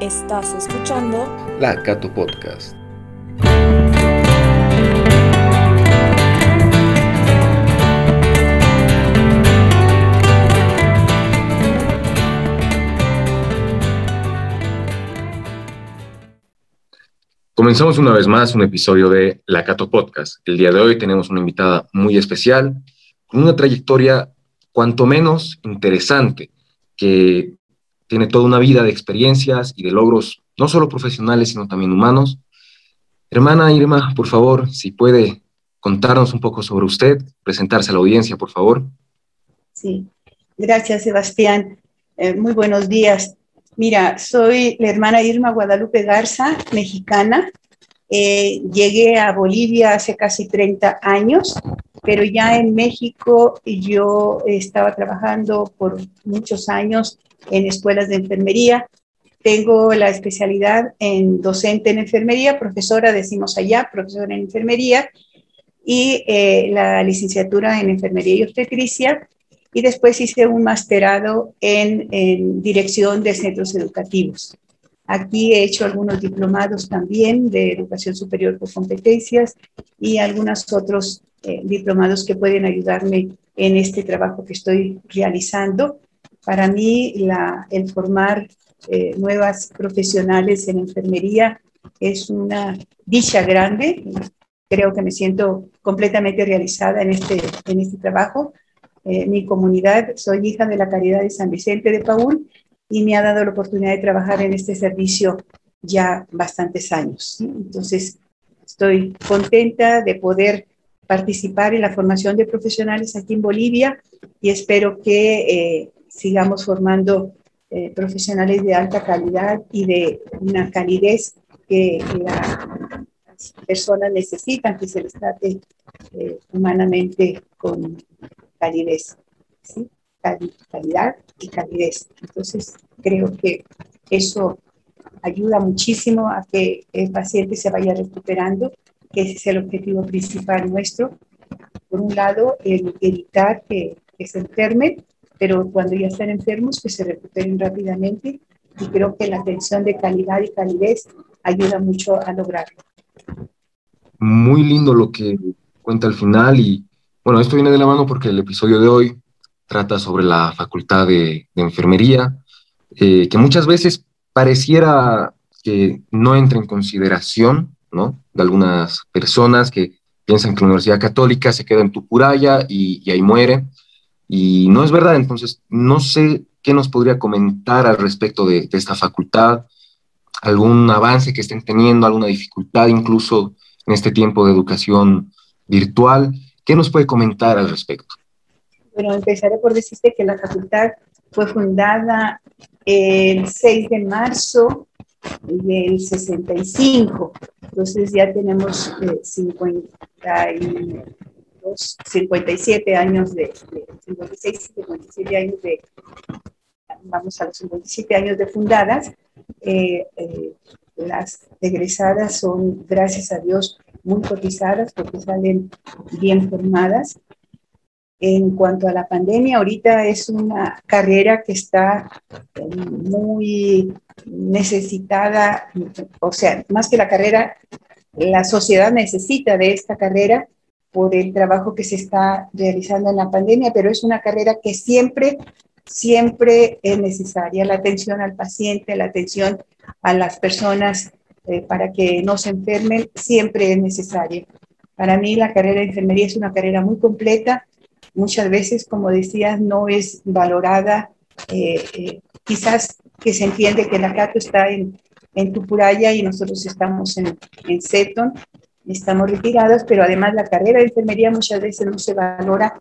Estás escuchando La Cato Podcast. Comenzamos una vez más un episodio de La Cato Podcast. El día de hoy tenemos una invitada muy especial, con una trayectoria cuanto menos interesante, que tiene toda una vida de experiencias y de logros, no solo profesionales, sino también humanos. Hermana Irma, por favor, si puede contarnos un poco sobre usted, presentarse a la audiencia, por favor. Sí, gracias, Sebastián. Eh, muy buenos días. Mira, soy la hermana Irma Guadalupe Garza, mexicana. Eh, llegué a Bolivia hace casi 30 años, pero ya en México yo estaba trabajando por muchos años en escuelas de enfermería. Tengo la especialidad en docente en enfermería, profesora, decimos allá, profesora en enfermería, y eh, la licenciatura en enfermería y obstetricia y después hice un masterado en, dirección de centros educativos. Aquí he hecho algunos diplomados también de educación superior por competencias y algunos otros eh, diplomados que pueden ayudarme en este trabajo que estoy realizando. Para mí, la, el formar eh, nuevas profesionales en enfermería es una dicha grande. Creo que me siento completamente realizada en este, en este trabajo eh, mi comunidad. Soy hija de la Caridad de San Vicente de Paúl y me ha dado la oportunidad de trabajar en este servicio ya bastantes años. Entonces, estoy contenta de poder participar en la formación de profesionales aquí en Bolivia y espero que eh, sigamos formando eh, profesionales de alta calidad y de una calidez que las personas necesitan, que se les trate humanamente con calidez, ¿sí? calidad y calidez. Entonces, creo que eso ayuda muchísimo a que el paciente se vaya recuperando, que ese es el objetivo principal nuestro. Por un lado, el evitar que, que se enfermen, pero cuando ya están enfermos, que se recuperen rápidamente. Y creo que la atención de calidad y calidez ayuda mucho a lograrlo. Muy lindo lo que cuenta al final y bueno, esto viene de la mano porque el episodio de hoy trata sobre la facultad de, enfermería, eh, que muchas veces pareciera que no entra en consideración, ¿no? De algunas personas que piensan que la Universidad Católica se queda en Tupuraya y, y ahí muere. Y no es verdad, entonces no sé qué nos podría comentar al respecto de, esta facultad, algún avance que estén teniendo, alguna dificultad incluso en este tiempo de educación virtual ¿Qué nos puede comentar al respecto? Bueno, empezaré por decirte que la facultad fue fundada el 6 de marzo del 65. Entonces ya tenemos 57 eh, años de, 56, 57 años de, vamos a los 57 años de fundadas. Eh, eh, las egresadas son, gracias a Dios, muy cotizadas porque salen bien formadas. En cuanto a la pandemia, ahorita es una carrera que está eh, muy necesitada, o sea, más que la carrera, la sociedad necesita de esta carrera por el trabajo que se está realizando en la pandemia, pero es una carrera que siempre, siempre es necesaria, la atención al paciente, la atención a las personas eh, para que no se enfermen siempre es necesario. Para mí la carrera de enfermería es una carrera muy completa. Muchas veces, como decías, no es valorada. Eh, eh, quizás que se entiende que la CATO está en, en Tupuraya y nosotros estamos en, en Seton, estamos retirados, pero además la carrera de enfermería muchas veces no se valora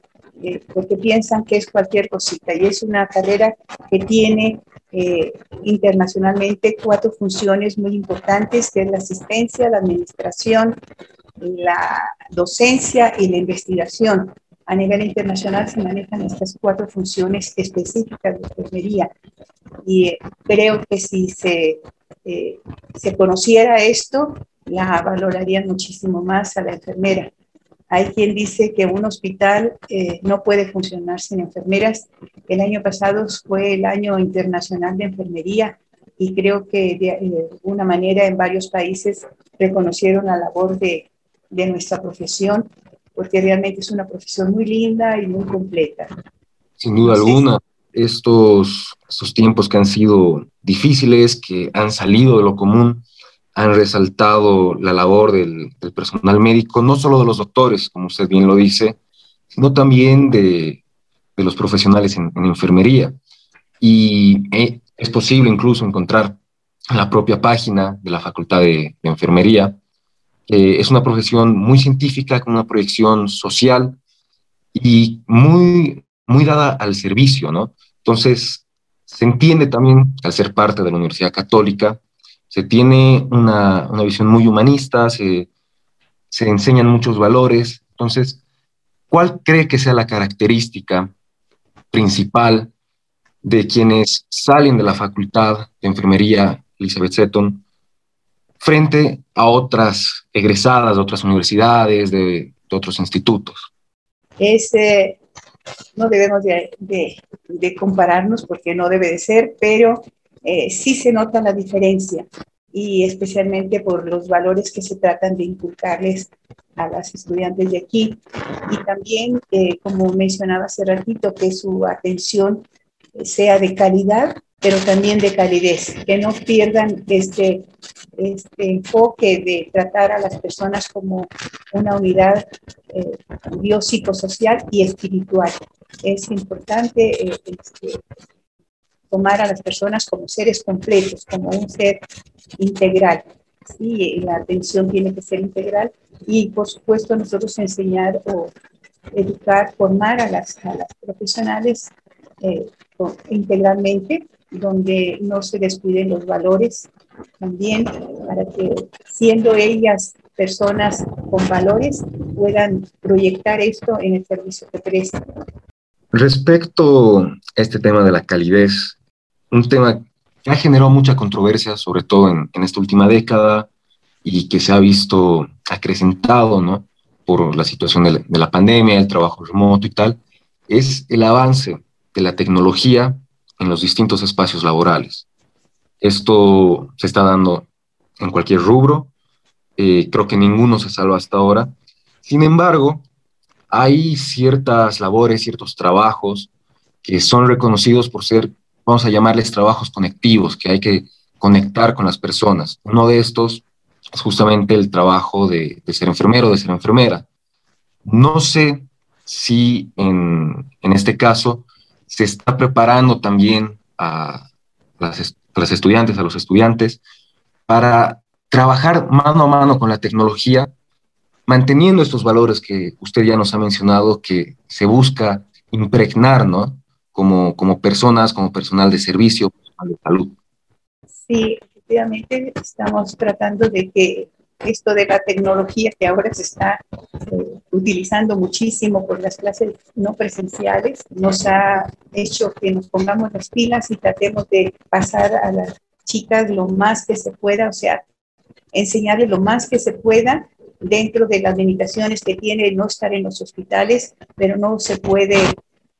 porque piensan que es cualquier cosita y es una carrera que tiene eh, internacionalmente cuatro funciones muy importantes, que es la asistencia, la administración, la docencia y la investigación. A nivel internacional se manejan estas cuatro funciones específicas de enfermería. Y eh, creo que si se, eh, se conociera esto, la valorarían muchísimo más a la enfermera. Hay quien dice que un hospital eh, no puede funcionar sin enfermeras. El año pasado fue el año internacional de enfermería y creo que de, alguna manera en varios países reconocieron la labor de, de nuestra profesión, porque realmente es una profesión muy linda y muy completa. Sin duda alguna, estos, estos tiempos que han sido difíciles, que han salido de lo común, han resaltado la labor del, personal médico, no solo de los doctores, como usted bien lo dice, sino también de, los profesionales en, enfermería. Y eh, es posible incluso encontrar en la propia página de la Facultad de, Enfermería. es una profesión muy científica, con una proyección social y muy, muy dada al servicio, ¿no? Entonces, se entiende también, al ser parte de la Universidad Católica, se tiene una, una visión muy humanista, se, se enseñan muchos valores. Entonces, ¿cuál cree que sea la característica principal de quienes salen de la Facultad de Enfermería Elizabeth Seton frente a otras egresadas de otras universidades, de, de otros institutos? Es, no debemos de, de, de, compararnos porque no debe de ser, pero eh, sí se nota la diferencia y especialmente por los valores que se tratan de inculcarles a las estudiantes de aquí. Y también, eh, como mencionaba hace ratito, que su atención sea de calidad, pero también de calidez, que no pierdan este, este enfoque de tratar a las personas como una unidad eh, biopsicosocial y espiritual. Es importante eh, este, tomar a las personas como seres completos, como un ser integral. Sí, la atención tiene que ser integral y por supuesto nosotros enseñar o educar, formar a las, a las profesionales eh, integralmente, donde no se descuiden los valores también, para que siendo ellas personas con valores puedan proyectar esto en el servicio que prestan. Respecto a este tema de la calidez, un tema que ha generado mucha controversia, sobre todo en, esta última década, y que se ha visto acrecentado, ¿no? Por la situación de la, de la pandemia, el trabajo remoto y tal, es el avance de la tecnología en los distintos espacios laborales. Esto se está dando en cualquier rubro, eh, creo que ninguno se salva hasta ahora. Sin embargo, hay ciertas labores, ciertos trabajos que son reconocidos por ser vamos a llamarles trabajos conectivos, que hay que conectar con las personas. Uno de estos es justamente el trabajo de, ser enfermero, de ser enfermera. No sé si en, este caso se está preparando también a las, las estudiantes, a los estudiantes, para trabajar mano a mano con la tecnología, manteniendo estos valores que usted ya nos ha mencionado, que se busca impregnar, ¿no? Como, como personas, como personal de servicio, de salud. Sí, efectivamente estamos tratando de que esto de la tecnología que ahora se está eh, utilizando muchísimo por las clases no presenciales, nos ha hecho que nos pongamos las pilas y tratemos de pasar a las chicas lo más que se pueda, o sea, enseñarles lo más que se pueda dentro de las limitaciones que tiene no estar en los hospitales, pero no se puede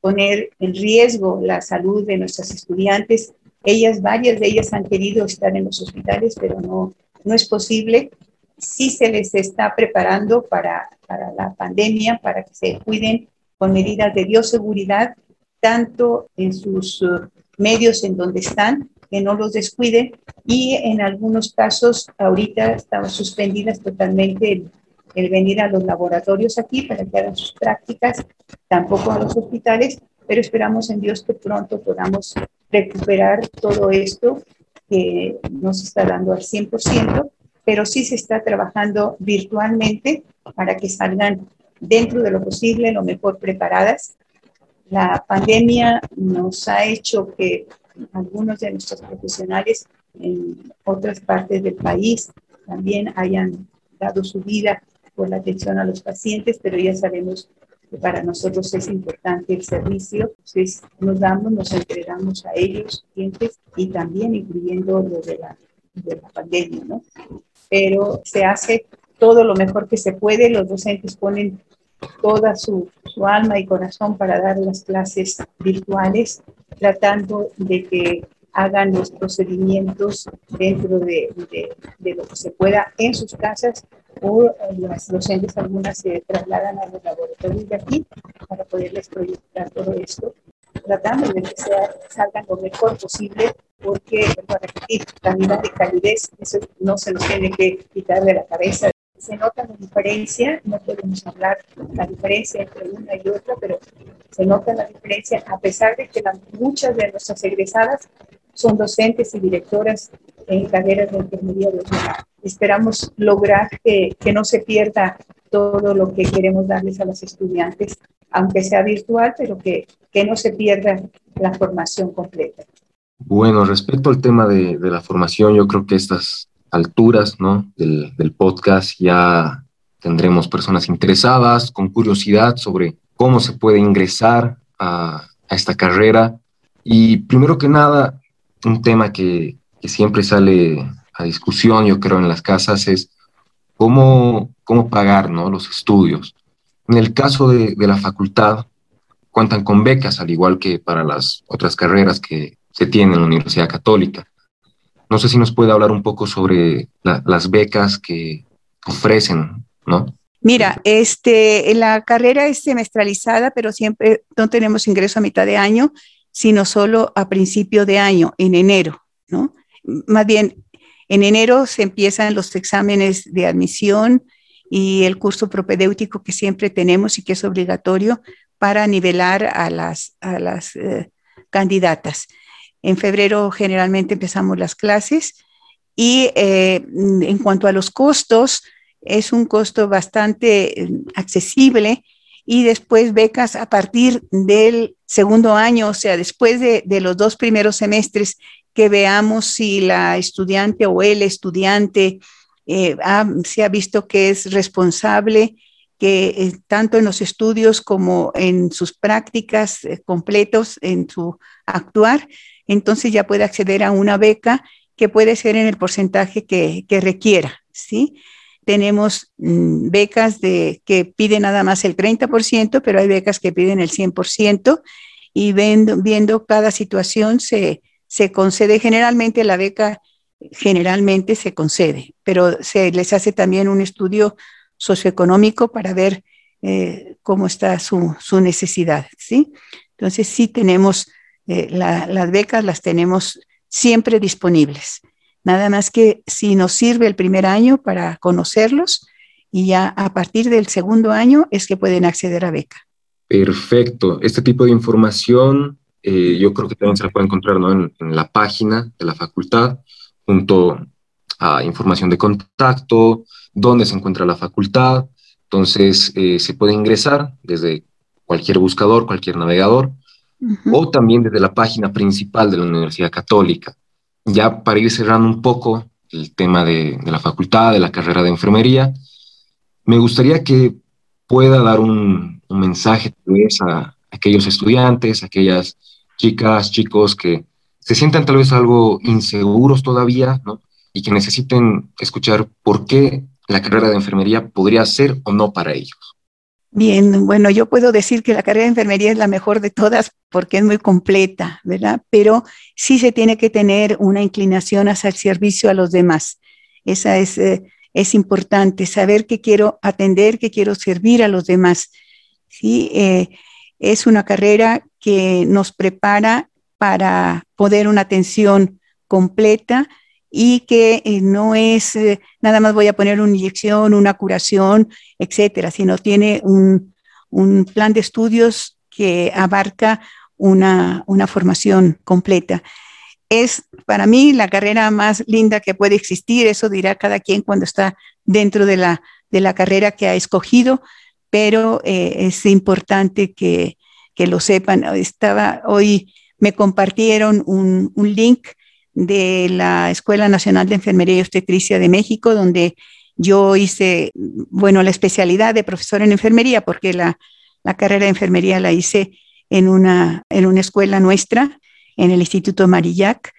poner en riesgo la salud de nuestras estudiantes. Ellas, varias de ellas han querido estar en los hospitales, pero no, no es posible. Sí se les está preparando para, para la pandemia, para que se cuiden con medidas de bioseguridad, tanto en sus uh, medios en donde están, que no los descuiden, y en algunos casos ahorita están suspendidas totalmente el venir a los laboratorios aquí para que hagan sus prácticas, tampoco a los hospitales, pero esperamos en Dios que pronto podamos recuperar todo esto que no se está dando al 100%, pero sí se está trabajando virtualmente para que salgan dentro de lo posible, lo mejor preparadas. La pandemia nos ha hecho que algunos de nuestros profesionales en otras partes del país también hayan dado su vida por la atención a los pacientes, pero ya sabemos que para nosotros es importante el servicio, entonces nos damos, nos entregamos a ellos, pacientes, y también incluyendo lo de la, de la pandemia, ¿no? Pero se hace todo lo mejor que se puede, los docentes ponen toda su, su alma y corazón para dar las clases virtuales, tratando de que hagan los procedimientos dentro de, de, lo que se pueda en sus casas o las docentes algunas se trasladan a los laboratorios de aquí para poderles proyectar todo esto, tratando de que sea, salgan lo mejor posible, porque, a repetir, calidad de calidez, eso no se nos tiene que quitar de la cabeza. Se nota la diferencia, no podemos hablar la diferencia entre una y otra, pero se nota la diferencia a pesar de que muchas de nuestras egresadas son docentes y directoras en carreras de enfermería Esperamos lograr que, que no se pierda todo lo que queremos darles a los estudiantes, aunque sea virtual, pero que, que no se pierda la formación completa. Bueno, respecto al tema de, de la formación, yo creo que estas alturas ¿no? del, del podcast ya tendremos personas interesadas, con curiosidad sobre cómo se puede ingresar a, a esta carrera. Y primero que nada, un tema que, siempre sale a discusión, yo creo, en las casas es cómo, cómo pagar ¿no? los estudios. En el caso de, la facultad, cuentan con becas, al igual que para las otras carreras que se tienen en la Universidad Católica. No sé si nos puede hablar un poco sobre la, las becas que ofrecen, ¿no? Mira, este, la carrera es semestralizada, pero siempre no tenemos ingreso a mitad de año, sino solo a principio de año, en enero, ¿no? Más bien, en enero se empiezan los exámenes de admisión y el curso propedéutico que siempre tenemos y que es obligatorio para nivelar a las, a las eh, candidatas. En febrero generalmente empezamos las clases y eh, en cuanto a los costos, es un costo bastante eh, accesible y después becas a partir del segundo año, o sea, después de, los dos primeros semestres que veamos si la estudiante o el estudiante eh, ha, se ha visto que es responsable, que eh, tanto en los estudios como en sus prácticas eh, completos, en su actuar, entonces ya puede acceder a una beca que puede ser en el porcentaje que, que requiera, ¿sí? Tenemos mmm, becas de, que piden nada más el 30%, pero hay becas que piden el 100% y viendo, viendo cada situación se, se concede generalmente la beca, generalmente se concede, pero se les hace también un estudio socioeconómico para ver eh, cómo está su, su, necesidad, ¿sí? Entonces sí tenemos eh, la, las becas las tenemos siempre disponibles. Nada más que si nos sirve el primer año para conocerlos y ya a partir del segundo año es que pueden acceder a beca. Perfecto. Este tipo de información eh, yo creo que también se la puede encontrar ¿no? en, en, la página de la facultad, junto a información de contacto, dónde se encuentra la facultad. Entonces eh, se puede ingresar desde cualquier buscador, cualquier navegador, o también desde la página principal de la Universidad Católica. Ya para ir cerrando un poco el tema de, la facultad, de la carrera de enfermería, me gustaría que pueda dar un, un mensaje a aquellos estudiantes, aquellas chicas, chicos que se sientan tal vez algo inseguros todavía, ¿no? Y que necesiten escuchar por qué la carrera de enfermería podría ser o no para ellos. Bien, bueno, yo puedo decir que la carrera de enfermería es la mejor de todas porque es muy completa, ¿verdad? Pero sí se tiene que tener una inclinación hacia el servicio a los demás. Esa es, eh, es importante, saber que quiero atender, que quiero servir a los demás. Sí, eh, es una carrera que nos prepara para poder una atención completa y que eh, no es eh, nada más voy a poner una inyección, una curación, etcétera, sino tiene un, un plan de estudios que abarca una, una, formación completa. Es para mí la carrera más linda que puede existir, eso dirá cada quien cuando está dentro de la, de la carrera que ha escogido, pero eh, es importante que, que, lo sepan. Estaba hoy, me compartieron un, un link de la Escuela Nacional de Enfermería y Obstetricia de México, donde yo hice, bueno, la especialidad de profesor en enfermería, porque la, la carrera de enfermería la hice en una, en una escuela nuestra, en el Instituto Marillac,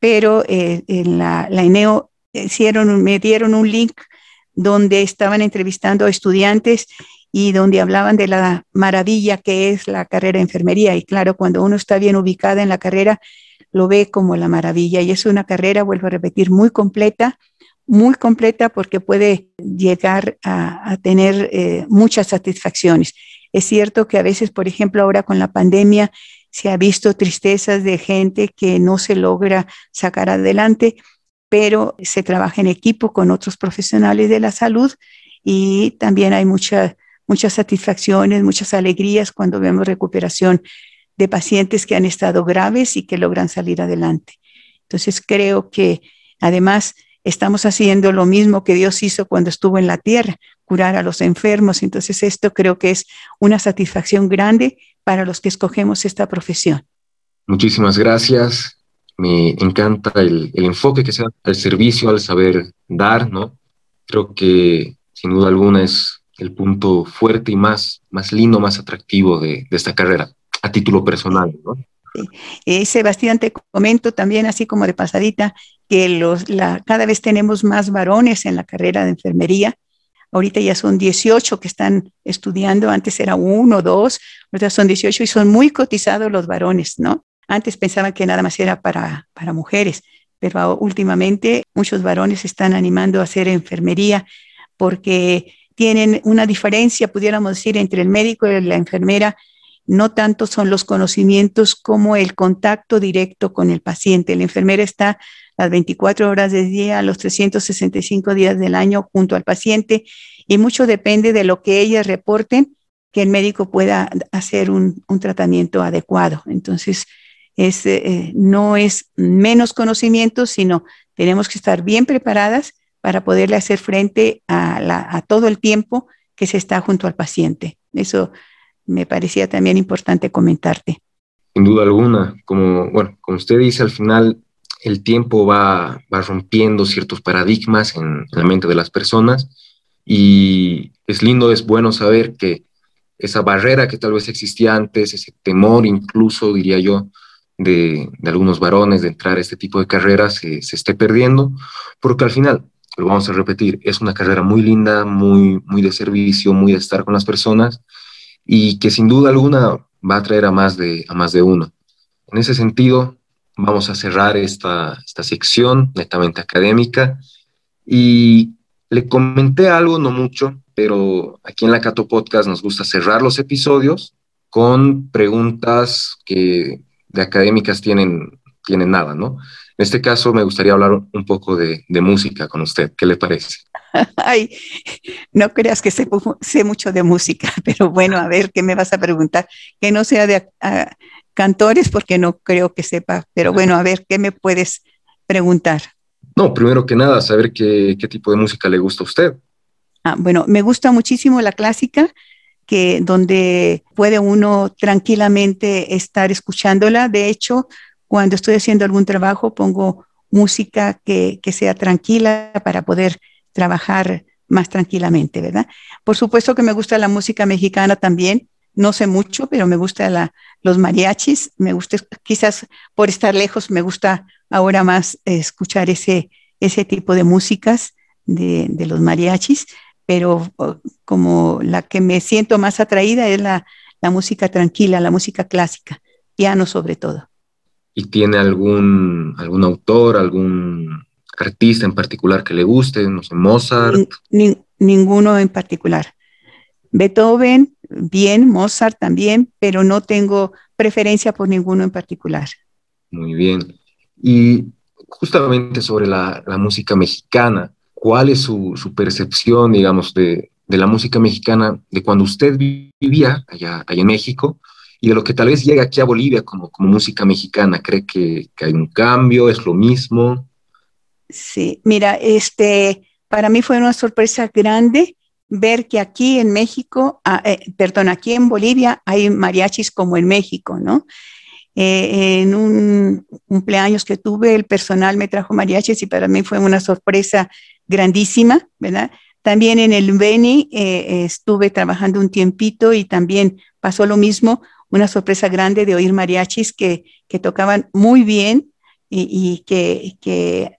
pero eh, en la, la INEO hicieron, me dieron un link donde estaban entrevistando a estudiantes y donde hablaban de la maravilla que es la carrera de enfermería. Y claro, cuando uno está bien ubicada en la carrera, lo ve como la maravilla y es una carrera, vuelvo a repetir, muy completa, muy completa porque puede llegar a, tener eh, muchas satisfacciones. Es cierto que a veces, por ejemplo, ahora con la pandemia, se ha visto tristezas de gente que no se logra sacar adelante, pero se trabaja en equipo con otros profesionales de la salud y también hay muchas muchas satisfacciones, muchas alegrías cuando vemos recuperación de pacientes que han estado graves y que logran salir adelante. Entonces creo que además estamos haciendo lo mismo que Dios hizo cuando estuvo en la tierra, curar a los enfermos. Entonces esto creo que es una satisfacción grande para los que escogemos esta profesión. Muchísimas gracias. Me encanta el, enfoque que se da al servicio, al saber dar, ¿no? Creo que sin duda alguna es el punto fuerte y más, más lindo, más atractivo de esta carrera, a título personal, ¿no? Eh, Sebastián, te comento también, así como de pasadita, que los, la, cada vez tenemos más varones en la carrera de enfermería. Ahorita ya son 18 que están estudiando, antes era uno, dos, ahorita son 18 y son muy cotizados los varones, ¿no? Antes pensaban que nada más era para, para mujeres, pero últimamente muchos varones están animando a hacer enfermería porque tienen una diferencia, pudiéramos decir, entre el médico y la enfermera no tanto son los conocimientos como el contacto directo con el paciente. La enfermera está las 24 horas del día, los 365 días del año junto al paciente y mucho depende de lo que ellas reporten que el médico pueda hacer un, tratamiento adecuado. Entonces, es, eh, no es menos conocimiento, sino tenemos que estar bien preparadas para poderle hacer frente a todo el tiempo que se está junto al paciente. Eso me parecía también importante comentarte. Sin duda alguna, como, bueno, como usted dice, al final el tiempo va, va rompiendo ciertos paradigmas en la mente de las personas y es lindo, es bueno saber que esa barrera que tal vez existía antes, ese temor incluso, diría yo, de, algunos varones de entrar a este tipo de carreras se, se, esté perdiendo, porque al final, lo vamos a repetir, es una carrera muy linda, muy, muy de servicio, muy de estar con las personas y que sin duda alguna va a atraer a más de, a más de uno. En ese sentido, vamos a cerrar esta, esta sección netamente académica y le comenté algo, no mucho, pero aquí en la Cato Podcast nos gusta cerrar los episodios con preguntas que de académicas tienen, tienen nada, ¿no? En este caso me gustaría hablar un poco de, de música con usted. ¿Qué le parece? Ay, no creas que sé, sé, mucho de música, pero bueno, a ver, ¿qué me vas a preguntar? Que no sea de cantores, porque no creo que sepa, pero bueno, a ver, ¿qué me puedes preguntar? No, primero que nada, saber qué, qué tipo de música le gusta a usted. Ah, bueno, me gusta muchísimo la clásica, que donde puede uno tranquilamente estar escuchándola. De hecho, cuando estoy haciendo algún trabajo, pongo música que, que sea tranquila para poder trabajar más tranquilamente, ¿verdad? Por supuesto que me gusta la música mexicana también, no sé mucho, pero me gusta la, los mariachis, me gusta, quizás por estar lejos, me gusta ahora más escuchar ese, ese tipo de músicas de, de los mariachis, pero como la que me siento más atraída es la, la música tranquila, la música clásica, piano sobre todo. ¿Y tiene algún, algún autor, algún artista en particular que le guste, no sé, Mozart. ninguno en particular. Beethoven, bien, Mozart también, pero no tengo preferencia por ninguno en particular. Muy bien. Y justamente sobre la, música mexicana, ¿cuál es su, percepción, digamos, de, la música mexicana de cuando usted vivía allá, allá, en México y de lo que tal vez llega aquí a Bolivia como, como música mexicana? ¿Cree que, que hay un cambio? ¿Es lo mismo? Sí, mira, este, para mí fue una sorpresa grande ver que aquí en México, ah, eh, perdón, aquí en Bolivia hay mariachis como en México, ¿no? Eh, en un cumpleaños que tuve, el personal me trajo mariachis y para mí fue una sorpresa grandísima, ¿verdad? También en el Beni eh, estuve trabajando un tiempito y también pasó lo mismo, una sorpresa grande de oír mariachis que, que tocaban muy bien y, y que, que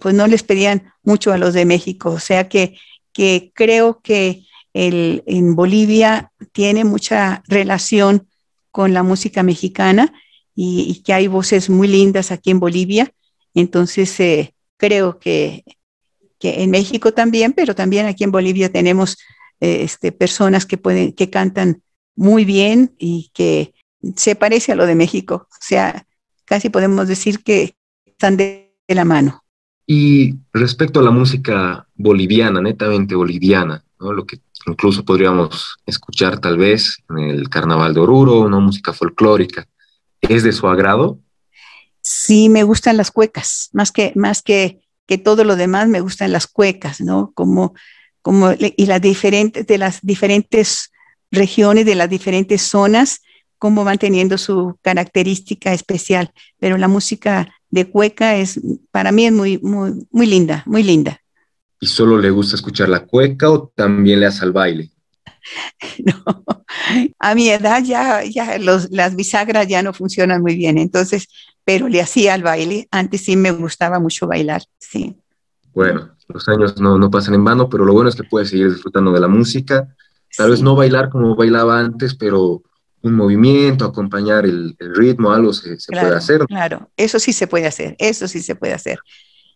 pues no les pedían mucho a los de México. O sea que, que creo que el, en Bolivia tiene mucha relación con la música mexicana y, que hay voces muy lindas aquí en Bolivia. Entonces, eh, creo que, que, en México también, pero también aquí en Bolivia tenemos eh, este, personas que, pueden, que cantan muy bien y que se parece a lo de México. O sea, casi podemos decir que están de la mano. Y respecto a la música boliviana, netamente boliviana, lo que incluso podríamos escuchar tal vez en el Carnaval de Oruro, una música folclórica, ¿es de su agrado? Sí, me gustan las cuecas, más que, más que, que todo lo demás, me gustan las cuecas, ¿no? Como, como, y las diferentes, de las diferentes regiones, de las diferentes zonas, cómo van teniendo su característica especial. Pero la música de cueca es, para mí es muy, muy, muy linda, muy linda. ¿Y solo le gusta escuchar la cueca o también le hace al baile? No, a mi edad ya, ya las bisagras ya no funcionan muy bien, entonces, pero le hacía al baile. Antes sí me gustaba mucho bailar, sí. Bueno, los años no, no pasan en vano, pero lo bueno es que puede seguir disfrutando de la música. Tal vez no bailar como bailaba antes, pero un movimiento, acompañar el, ritmo, algo se, puede hacer. Claro, eso sí se puede hacer, eso sí se puede hacer.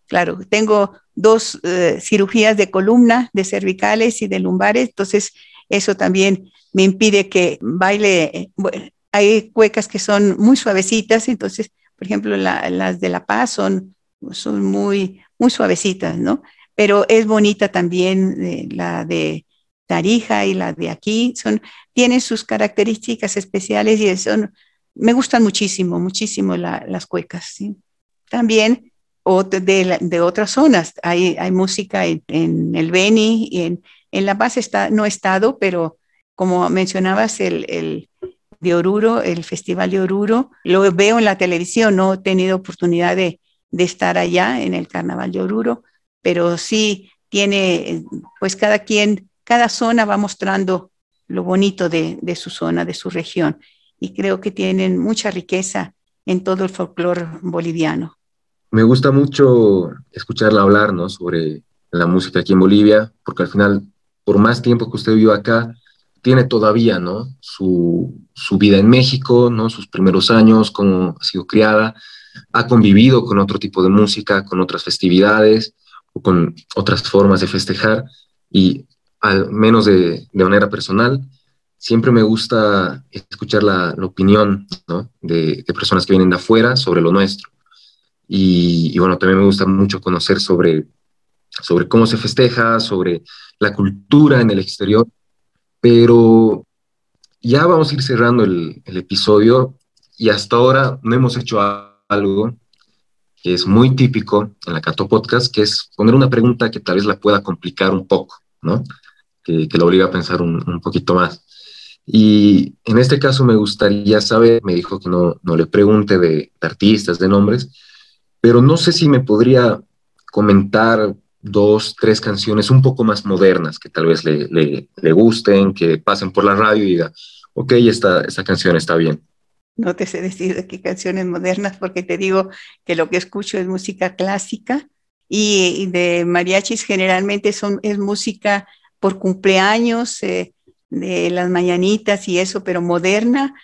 Claro, tengo dos eh, cirugías de columna, de cervicales y de lumbares, entonces eso también me impide que baile. hay cuecas que son muy suavecitas, entonces, por ejemplo, las de La Paz son, son muy, muy suavecitas, ¿no? Pero es bonita también eh, la de Tarija y la de aquí, son, tienen sus características especiales y son, me gustan muchísimo, muchísimo las cuecas. También de, de, otras zonas, hay, hay música en, el Beni y en, en, La Paz está, no he estado, pero como mencionabas, el, el de Oruro, el Festival de Oruro, lo veo en la televisión, no he tenido oportunidad de, de estar allá en el Carnaval de Oruro, pero sí tiene, pues cada quien cada zona va mostrando lo bonito de, su zona, de su región, y creo que tienen mucha riqueza en todo el folclore boliviano. Me gusta mucho escucharla hablar ¿no? sobre la música aquí en Bolivia, porque al final, por más tiempo que usted vivió acá, tiene todavía ¿no? su, su vida en México, ¿no? sus primeros años, cómo ha sido criada, ha convivido con otro tipo de música, con otras festividades o con otras formas de festejar. Y al menos de, manera personal, siempre me gusta escuchar la, opinión de, personas que vienen de afuera sobre lo nuestro. Y, bueno, también me gusta mucho conocer sobre, sobre cómo se festeja, sobre la cultura en el exterior. Pero ya vamos a ir cerrando el, el episodio y hasta ahora no hemos hecho algo que es muy típico en la Cato Podcast, que es poner una pregunta que tal vez la pueda complicar un poco, ¿no? Que, que lo obliga a pensar un, un, poquito más. Y en este caso me gustaría saber, me dijo que no, no le pregunte de, artistas, de nombres, pero no sé si me podría comentar dos, tres canciones un poco más modernas que tal vez le, le, le, gusten, que pasen por la radio y diga, ok, esta, esta canción está bien. No te sé decir de qué canciones modernas porque te digo que lo que escucho es música clásica y, y de mariachis generalmente son, es música por cumpleaños, eh, de las mañanitas y eso, pero moderna,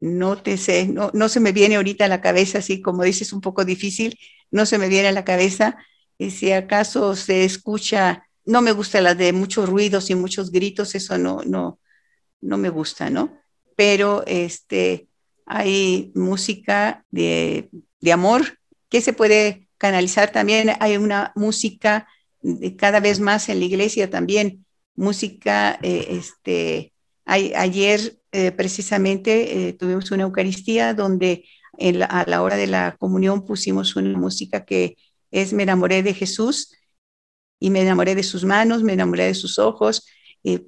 no te sé, no, no, se me viene ahorita a la cabeza, así como dices, un poco difícil, no se me viene a la cabeza. Y si acaso se escucha, no me gusta la de muchos ruidos y muchos gritos, eso no, no, no me gusta, ¿no? Pero este, hay música de, de amor que se puede canalizar también. Hay una música cada vez más en la iglesia también música, eh, este, ayer eh, precisamente eh, tuvimos una Eucaristía donde a la hora de la comunión pusimos una música que es Me enamoré de Jesús y me enamoré de sus manos, me enamoré de sus ojos,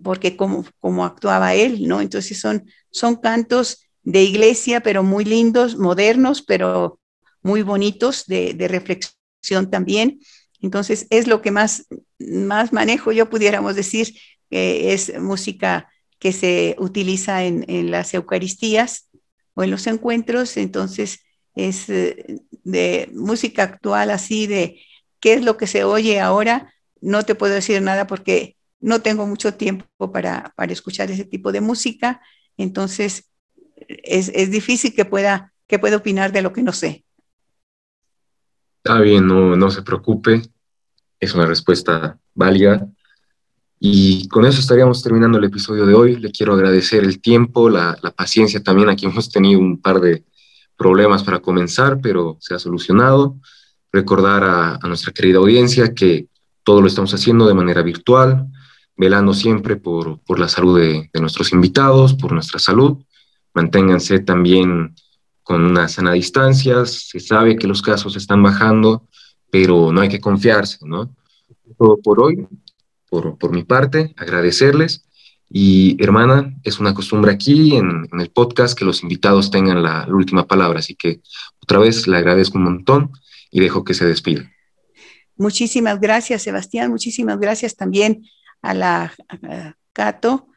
porque como, como actuaba él, ¿no? Entonces son, son cantos de iglesia, pero muy lindos, modernos, pero muy bonitos, de, de reflexión también. Entonces es lo que más, más manejo, yo pudiéramos decir, es música que se utiliza en, en, las Eucaristías o en los encuentros, entonces es eh, de música actual así de qué es lo que se oye ahora, no te puedo decir nada porque no tengo mucho tiempo para, para escuchar ese tipo de música, entonces es, es, difícil que pueda que puedo opinar de lo que no sé. Está bien, no, no se preocupe. Es una respuesta válida. Y con eso estaríamos terminando el episodio de hoy. Le quiero agradecer el tiempo, la, la paciencia también. Aquí hemos tenido un par de problemas para comenzar, pero se ha solucionado. Recordar a, a nuestra querida audiencia que todo lo estamos haciendo de manera virtual, velando siempre por, por la salud de, de, nuestros invitados, por nuestra salud. Manténganse también con una sana distancia. Se sabe que los casos están bajando, pero no hay que confiarse, ¿no? Todo por hoy por, por mi parte, agradecerles. Y hermana, es una costumbre aquí en, el podcast que los invitados tengan la, la, última palabra, así que otra vez le agradezco un montón y dejo que se despida. Muchísimas gracias, Sebastián. Muchísimas gracias también a la a Cato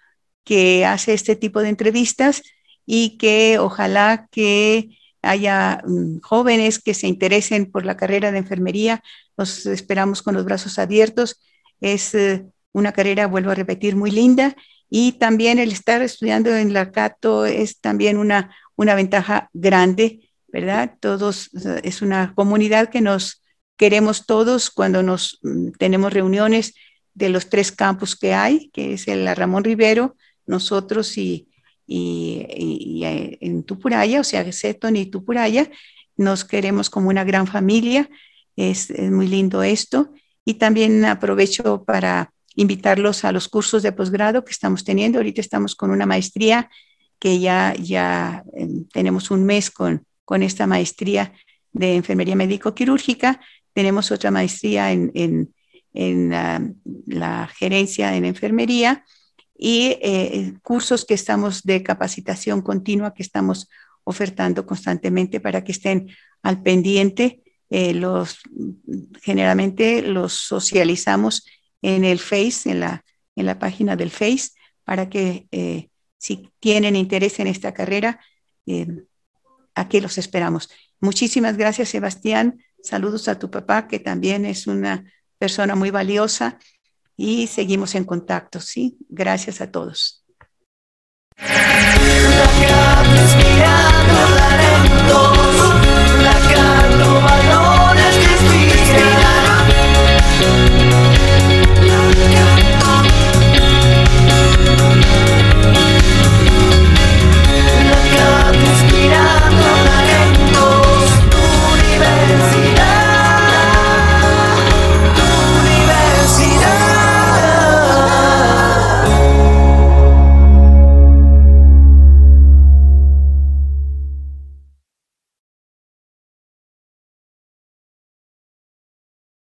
que hace este tipo de entrevistas y que ojalá que haya um, jóvenes que se interesen por la carrera de enfermería. Los esperamos con los brazos abiertos es eh, una carrera, vuelvo a repetir, muy linda y también el estar estudiando en la Cato es también una, una ventaja grande, ¿verdad? Todos, es una comunidad que nos queremos todos cuando nos mm, tenemos reuniones de los tres campus que hay, que es el Ramón Rivero, nosotros y, y, y, eh, en Tupuraya, o sea, Seton y Tupuraya, nos queremos como una gran familia, es, muy lindo esto y también aprovecho para invitarlos a los cursos de posgrado que estamos teniendo. Ahorita estamos con una maestría que ya, ya eh, tenemos un mes con, con esta maestría de enfermería médico-quirúrgica. Tenemos otra maestría en, en, en uh, la gerencia en enfermería y eh, cursos que estamos de capacitación continua que estamos ofertando constantemente para que estén al pendiente eh, los, generalmente los socializamos en el Face, en la, en la página del Face, para que eh, si tienen interés en esta carrera, eh, aquí los esperamos. Muchísimas gracias, Sebastián. Saludos a tu papá, que también es una persona muy valiosa, y seguimos en contacto, ¿sí? Gracias a todos.